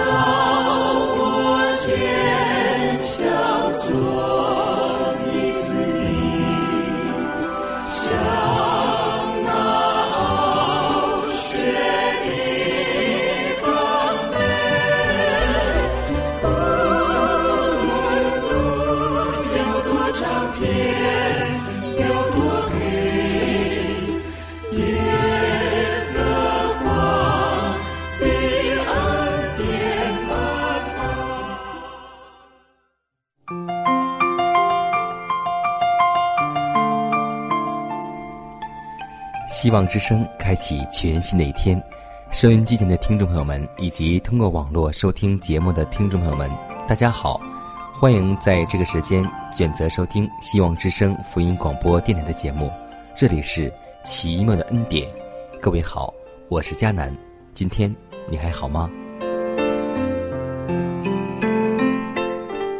Oh. 希望之声开启全新的一天，收音机前的听众朋友们，以及通过网络收听节目的听众朋友们，大家好，欢迎在这个时间选择收听希望之声福音广播电台的节目。这里是奇妙的恩典，各位好，我是佳南，今天你还好吗？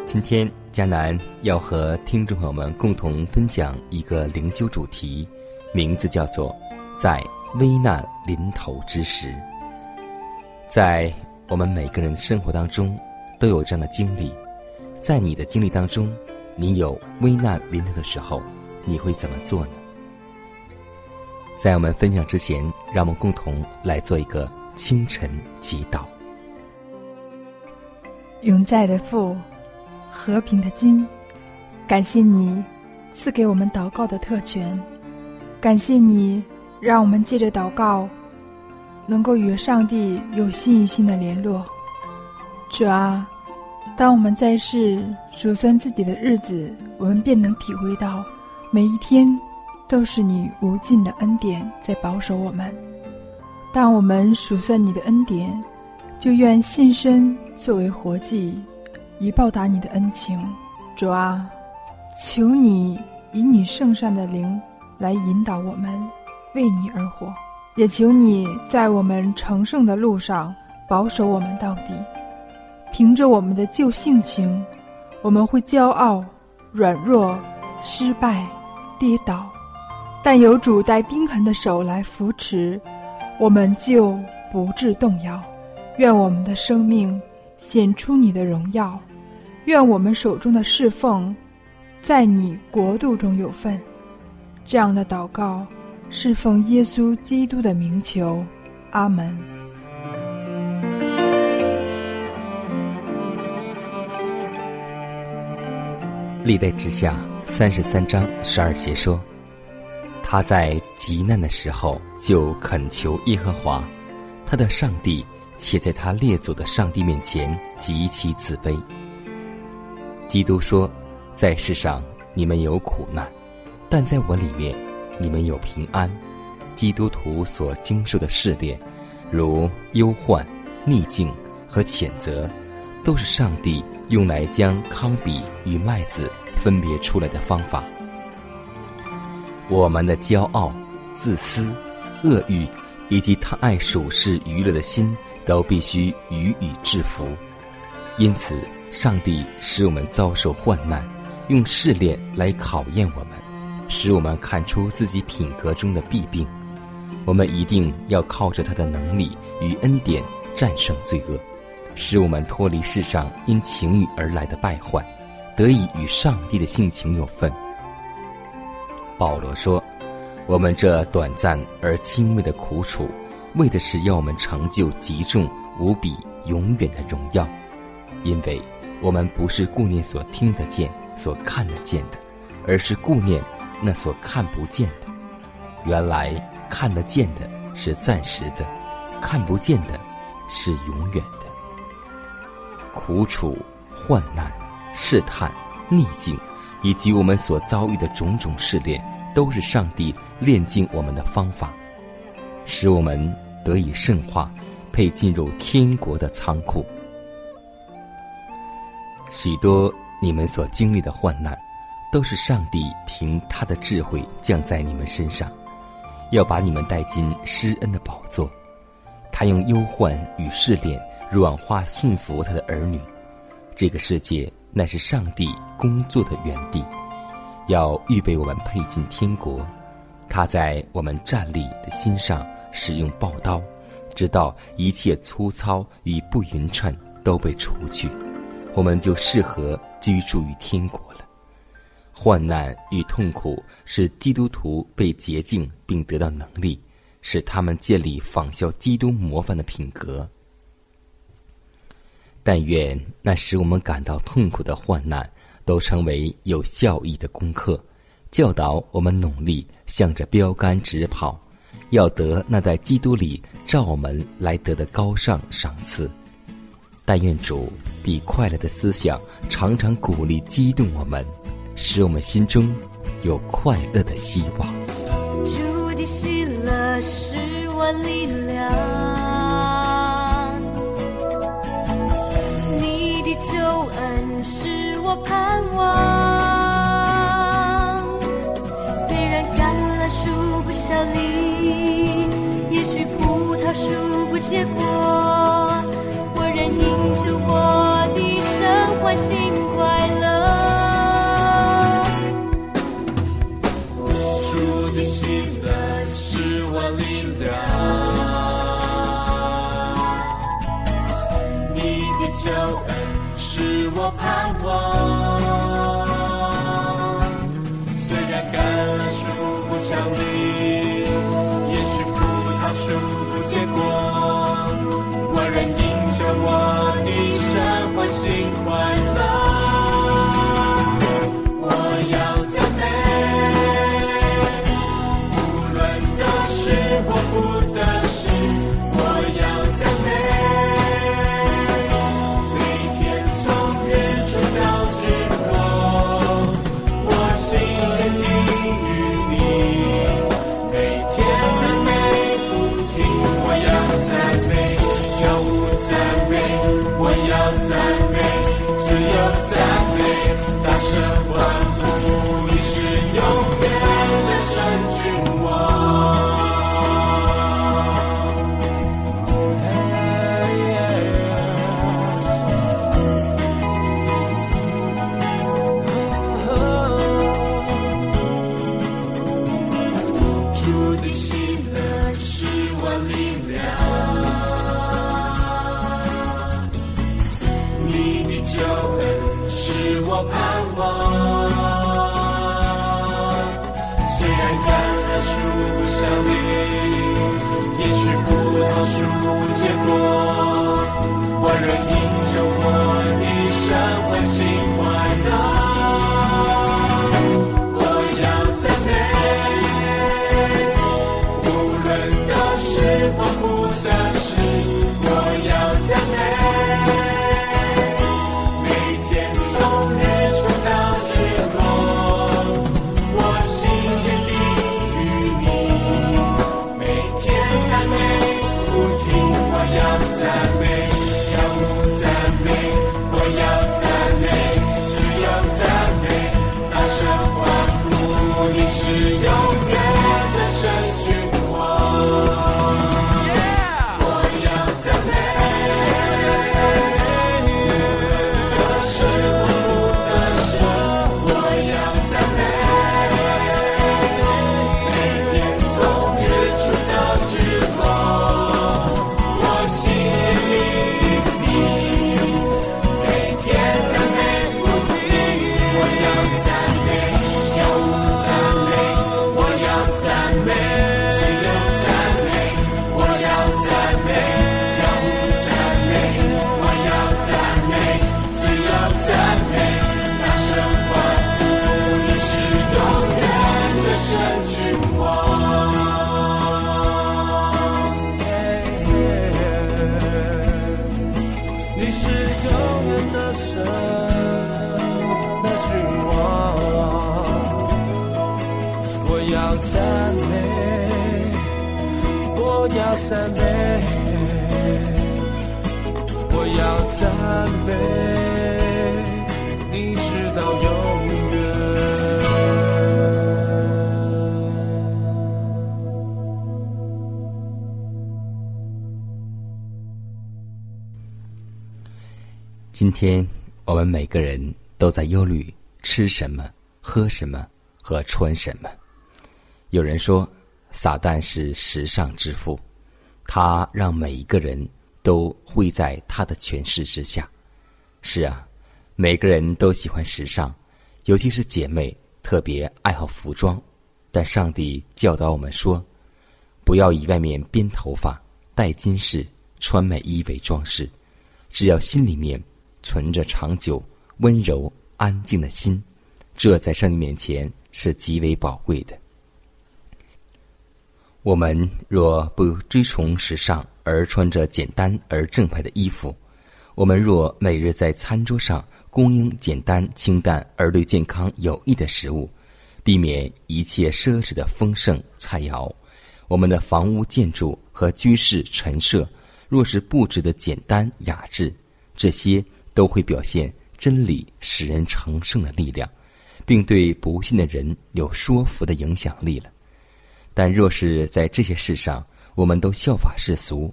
今天佳南要和听众朋友们共同分享一个灵修主题，名字叫做。在危难临头之时，在我们每个人生活当中都有这样的经历。在你的经历当中，你有危难临头的时候，你会怎么做呢？在我们分享之前，让我们共同来做一个清晨祈祷。永在的父，和平的君，感谢你赐给我们祷告的特权，感谢你。让我们借着祷告，能够与上帝有心与心的联络。主啊，当我们在世数算自己的日子，我们便能体会到，每一天都是你无尽的恩典在保守我们。当我们数算你的恩典，就愿献身作为活祭，以报答你的恩情。主啊，求你以你圣善的灵来引导我们。为你而活，也求你在我们成圣的路上保守我们到底。凭着我们的旧性情，我们会骄傲、软弱、失败、跌倒，但有主带钉痕的手来扶持，我们就不致动摇。愿我们的生命显出你的荣耀，愿我们手中的侍奉，在你国度中有份。这样的祷告。是奉耶稣基督的名求，阿门。历代之下三十三章十二节说：“他在极难的时候就恳求耶和华，他的上帝，且在他列祖的上帝面前极其自卑。”基督说：“在世上你们有苦难，但在我里面。”你们有平安，基督徒所经受的试炼，如忧患、逆境和谴责，都是上帝用来将糠比与麦子分别出来的方法。我们的骄傲、自私、恶欲，以及贪爱属世娱乐的心，都必须予以制服。因此，上帝使我们遭受患难，用试炼来考验我们。使我们看出自己品格中的弊病，我们一定要靠着他的能力与恩典战胜罪恶，使我们脱离世上因情欲而来的败坏，得以与上帝的性情有份。保罗说：“我们这短暂而轻微的苦楚，为的是要我们成就极重无比、永远的荣耀，因为我们不是顾念所听得见、所看得见的，而是顾念。”那所看不见的，原来看得见的是暂时的，看不见的是永远的。苦楚、患难、试探、逆境，以及我们所遭遇的种种试炼，都是上帝炼净我们的方法，使我们得以圣化，配进入天国的仓库。许多你们所经历的患难，都是上帝凭他的智慧降在你们身上，要把你们带进施恩的宝座。他用忧患与试炼软化驯服他的儿女。这个世界乃是上帝工作的园地，要预备我们配进天国。他在我们站立的心上使用宝刀，直到一切粗糙与不匀称都被除去。我们就适合居住于天国。患难与痛苦使基督徒被洁净，并得到能力，使他们建立仿效基督模范的品格。但愿那使我们感到痛苦的患难，都成为有效益的功课，教导我们努力向着标杆直跑，要得那在基督里照我们来得的高尚赏赐。但愿主比快乐的思想常常鼓励激动我们，使我们心中有快乐的希望。主的喜乐是我力量，你的救恩是我盼望。虽然橄榄树不效力，也许葡萄树不结果。迎着我的生欢喜盼望。你直到永远。今天我们每个人都在忧虑吃什么、喝什么和穿什么。有人说，撒旦是时尚之父，他让每一个人都会在他的权势之下。是啊，每个人都喜欢时尚，尤其是姐妹特别爱好服装。但上帝教导我们说，不要以外面编头发、戴金饰、穿美衣为装饰，只要心里面存着长久、温柔、安静的心，这在上帝面前是极为宝贵的。我们若不追崇时尚，而穿着简单而正派的衣服；我们若每日在餐桌上供应简单、清淡而对健康有益的食物，避免一切奢侈的丰盛菜肴；我们的房屋建筑和居室陈设若是布置的简单雅致，这些都会表现真理使人成圣的力量，并对不信的人有说服的影响力了。但若是在这些事上，我们都效法世俗，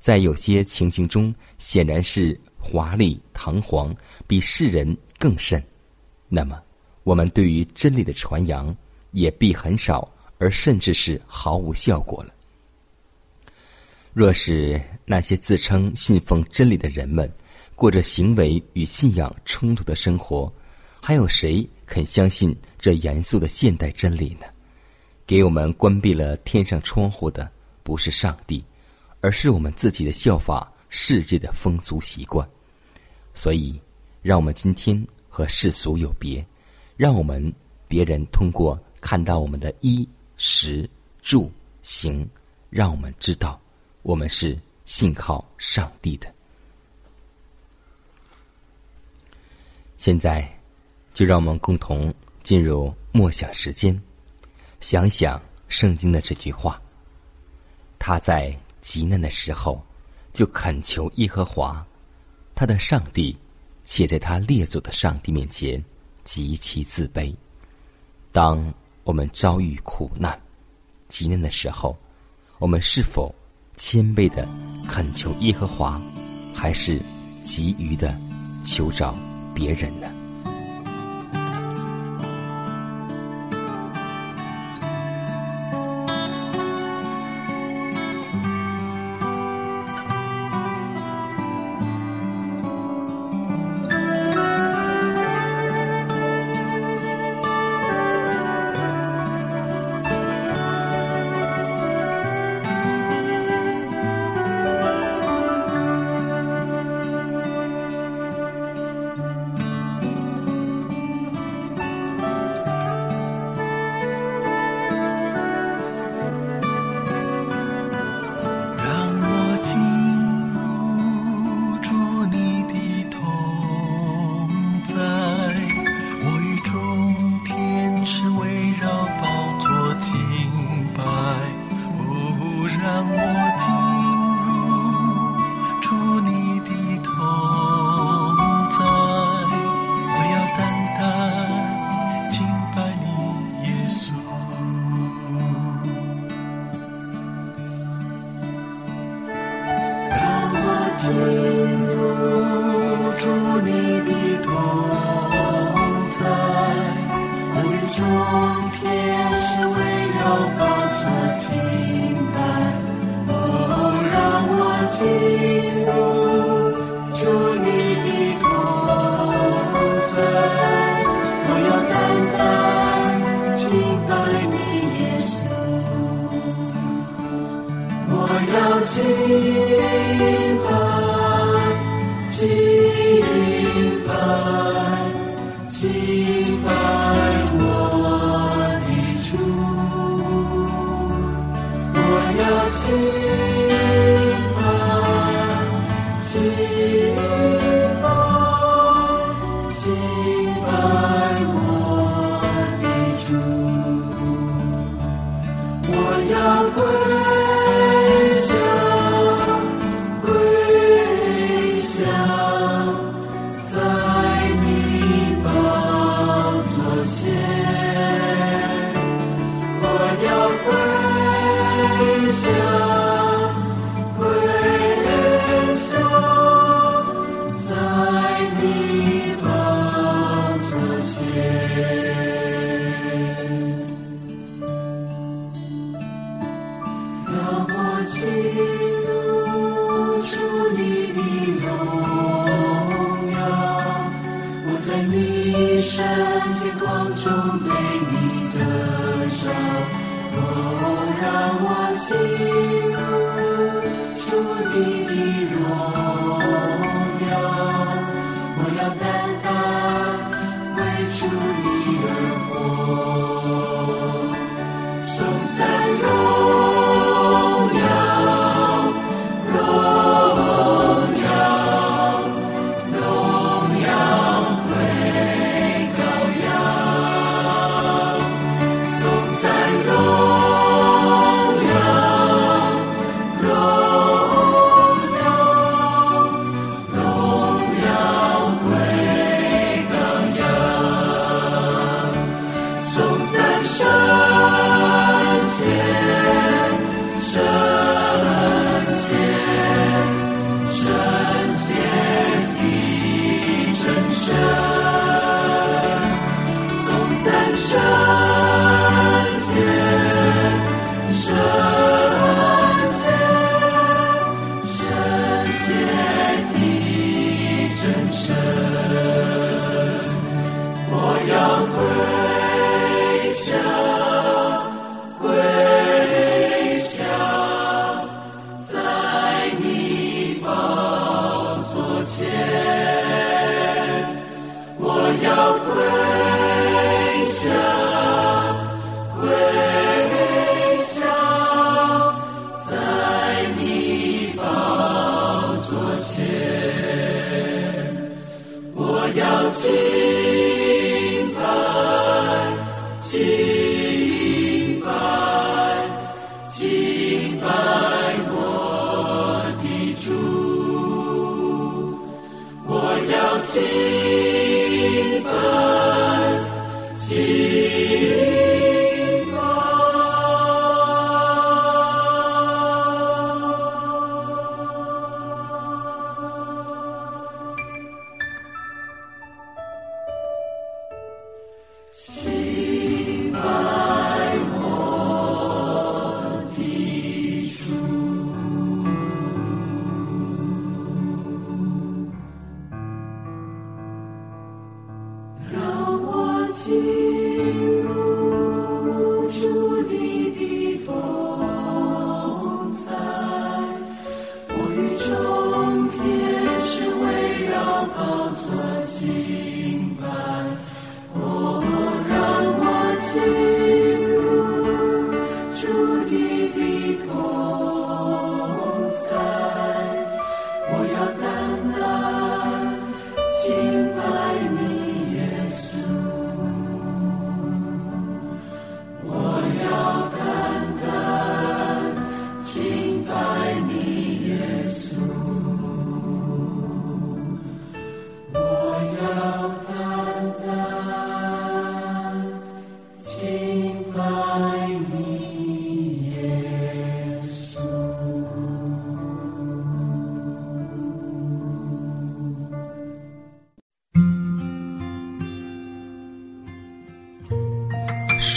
在有些情形中显然是华丽堂皇，比世人更甚，那么我们对于真理的传扬也必很少，而甚至是毫无效果了。若是那些自称信奉真理的人们过着行为与信仰冲突的生活，还有谁肯相信这严肃的现代真理呢？给我们关闭了天上窗户的不是上帝，而是我们自己的效法世界的风俗习惯。所以，让我们今天和世俗有别，让我们别人通过看到我们的衣食住行，让我们知道我们是信靠上帝的。现在，就让我们共同进入默想时间。想想圣经的这句话，他在极难的时候就恳求耶和华，他的上帝，且在他列祖的上帝面前极其自卑。当我们遭遇苦难、极难的时候，我们是否谦卑的恳求耶和华，还是急于的求找别人呢？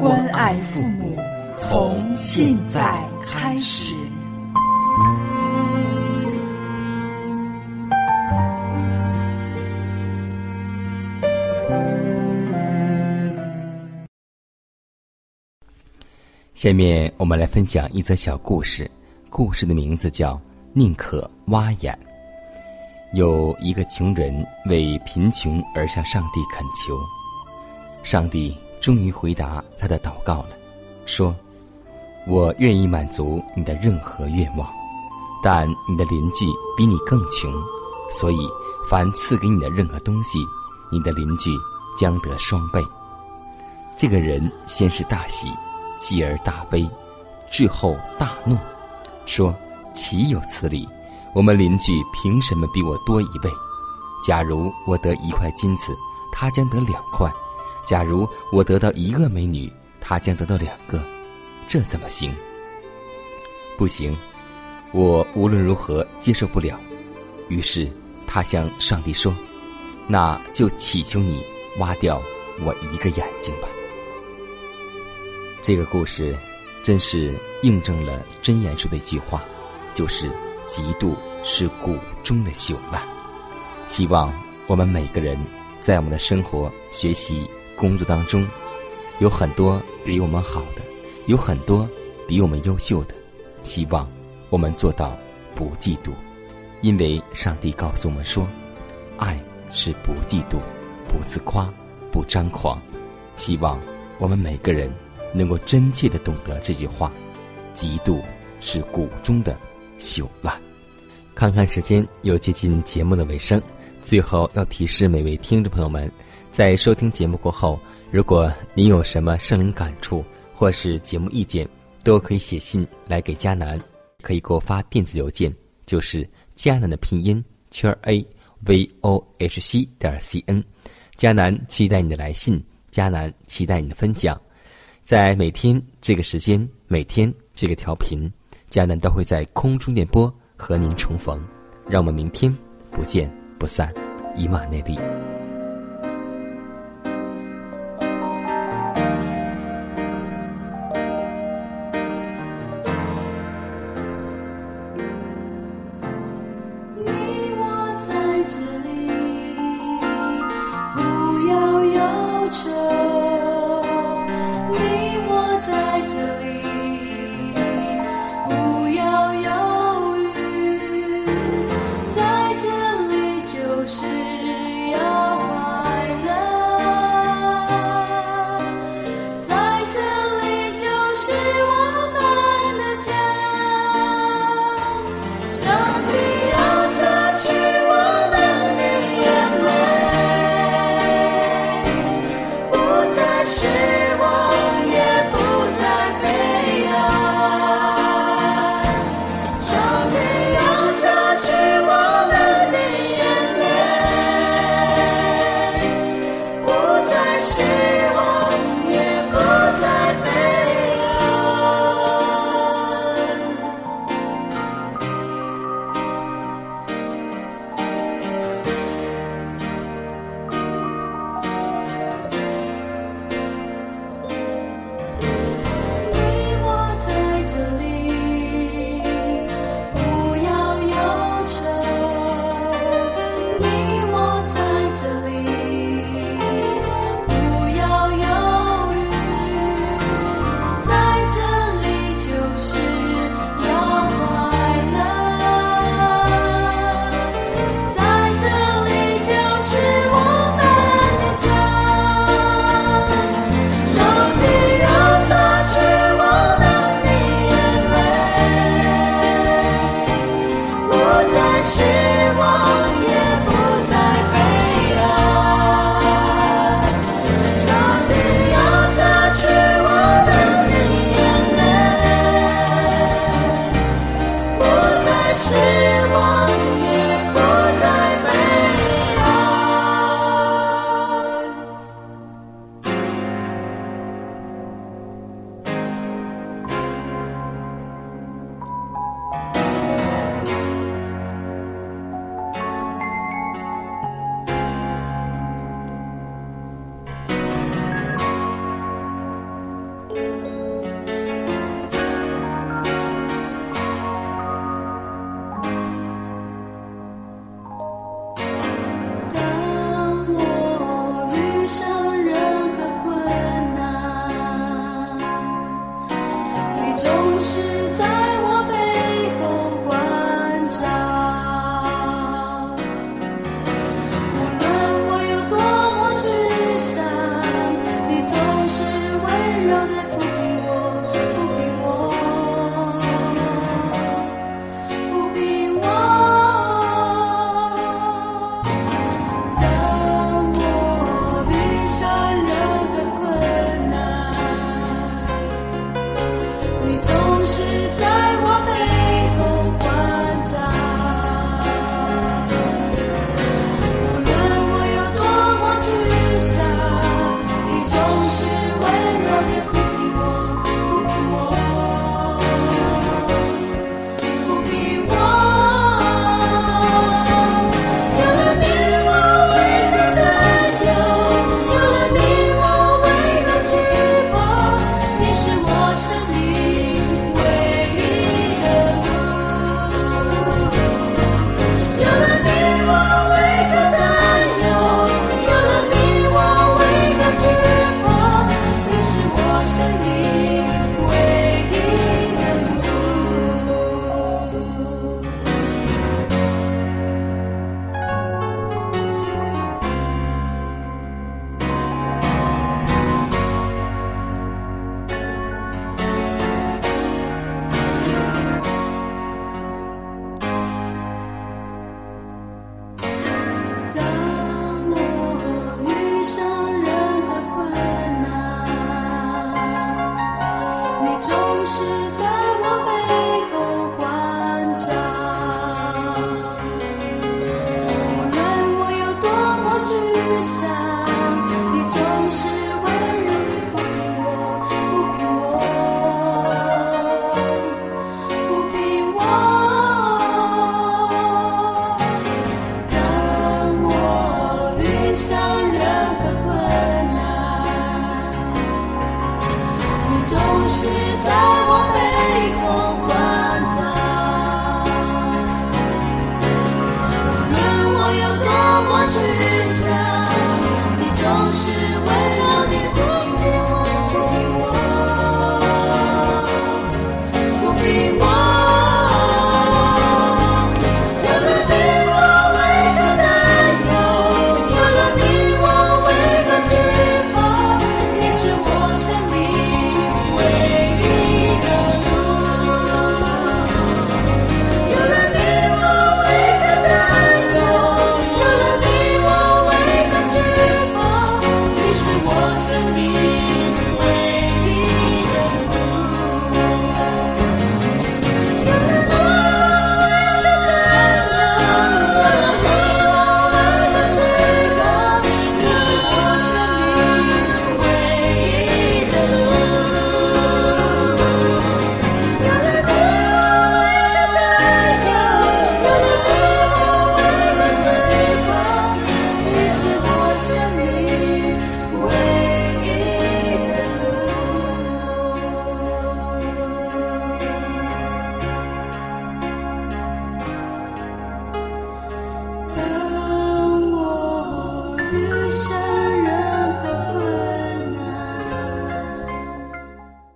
关爱父母，从现在开始。下面我们来分享一则小故事，故事的名字叫《宁可挖眼》。有一个穷人为贫穷而向上帝恳求，上帝。终于回答他的祷告了，说：“我愿意满足你的任何愿望，但你的邻居比你更穷，所以凡赐给你的任何东西，你的邻居将得双倍。”这个人先是大喜，继而大悲，最后大怒，说：“岂有此理！我们邻居凭什么比我多一倍？假如我得一块金子，他将得两块。”假如我得到一个美女，她将得到两个，这怎么行？不行，我无论如何接受不了。于是他向上帝说：“那就祈求你挖掉我一个眼睛吧。”这个故事真是印证了真言说的一句话，就是“嫉妒是谷中的朽烂”。希望我们每个人在我们的生活、学习、工作当中，有很多比我们好的，有很多比我们优秀的。希望我们做到不嫉妒，因为上帝告诉我们说，爱是不嫉妒、不自夸、不张狂。希望我们每个人能够真切的懂得这句话：嫉妒是谷中的朽烂。看看时间，又接近节目的尾声。最后要提示每位听众朋友们，在收听节目过后，如果您有什么圣灵感触或是节目意见，都可以写信来给迦南，可以给我发电子邮件，就是迦南的拼音圈 a v o h c 点 c n。迦南期待你的来信，迦南期待你的分享。在每天这个时间，每天这个调频，迦南都会在空中电波和您重逢。让我们明天不见。不散，以马内利。着